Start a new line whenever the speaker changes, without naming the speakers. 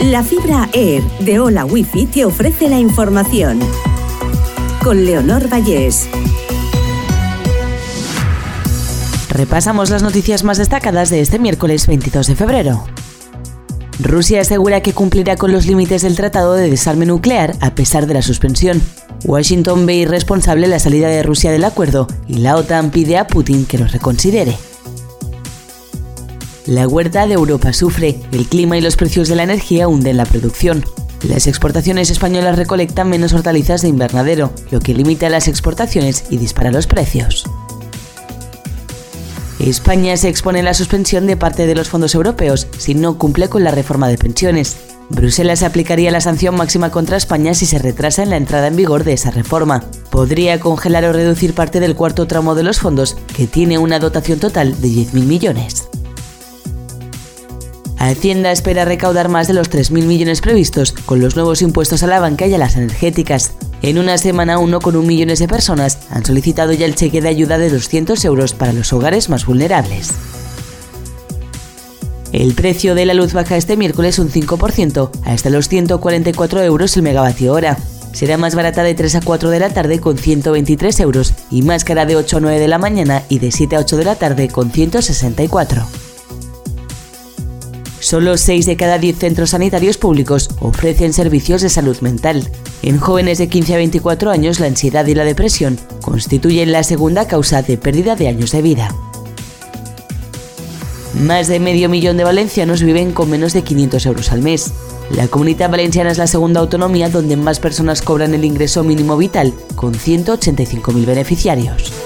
La fibra Air de Hola Wifi te ofrece la información. Con Leonor Vallés.
Repasamos las noticias más destacadas de este miércoles 22 de febrero. Rusia asegura que cumplirá con los límites del Tratado de Desarme Nuclear a pesar de la suspensión. Washington ve irresponsable la salida de Rusia del acuerdo y la OTAN pide a Putin que lo reconsidere. La huerta de Europa sufre, el clima y los precios de la energía hunden la producción. Las exportaciones españolas recolectan menos hortalizas de invernadero, lo que limita las exportaciones y dispara los precios. España se expone a la suspensión de parte de los fondos europeos si no cumple con la reforma de pensiones. Bruselas aplicaría la sanción máxima contra España si se retrasa en la entrada en vigor de esa reforma. Podría congelar o reducir parte del cuarto tramo de los fondos, que tiene una dotación total de 10.000 millones. Hacienda espera recaudar más de los 3.000 millones previstos con los nuevos impuestos a la banca y a las energéticas. En una semana, 1,1 millones de personas han solicitado ya el cheque de ayuda de 200 euros para los hogares más vulnerables. El precio de la luz baja este miércoles un 5% hasta los 144 euros el megavatio hora. Será más barata de 3 a 4 de la tarde con 123 euros y más cara de 8 a 9 de la mañana y de 7 a 8 de la tarde con 164. Solo 6 de cada 10 centros sanitarios públicos ofrecen servicios de salud mental. En jóvenes de 15 a 24 años, la ansiedad y la depresión constituyen la segunda causa de pérdida de años de vida. Más de medio millón de valencianos viven con menos de 500 euros al mes. La comunidad valenciana es la segunda autonomía donde más personas cobran el ingreso mínimo vital, con 185.000 beneficiarios.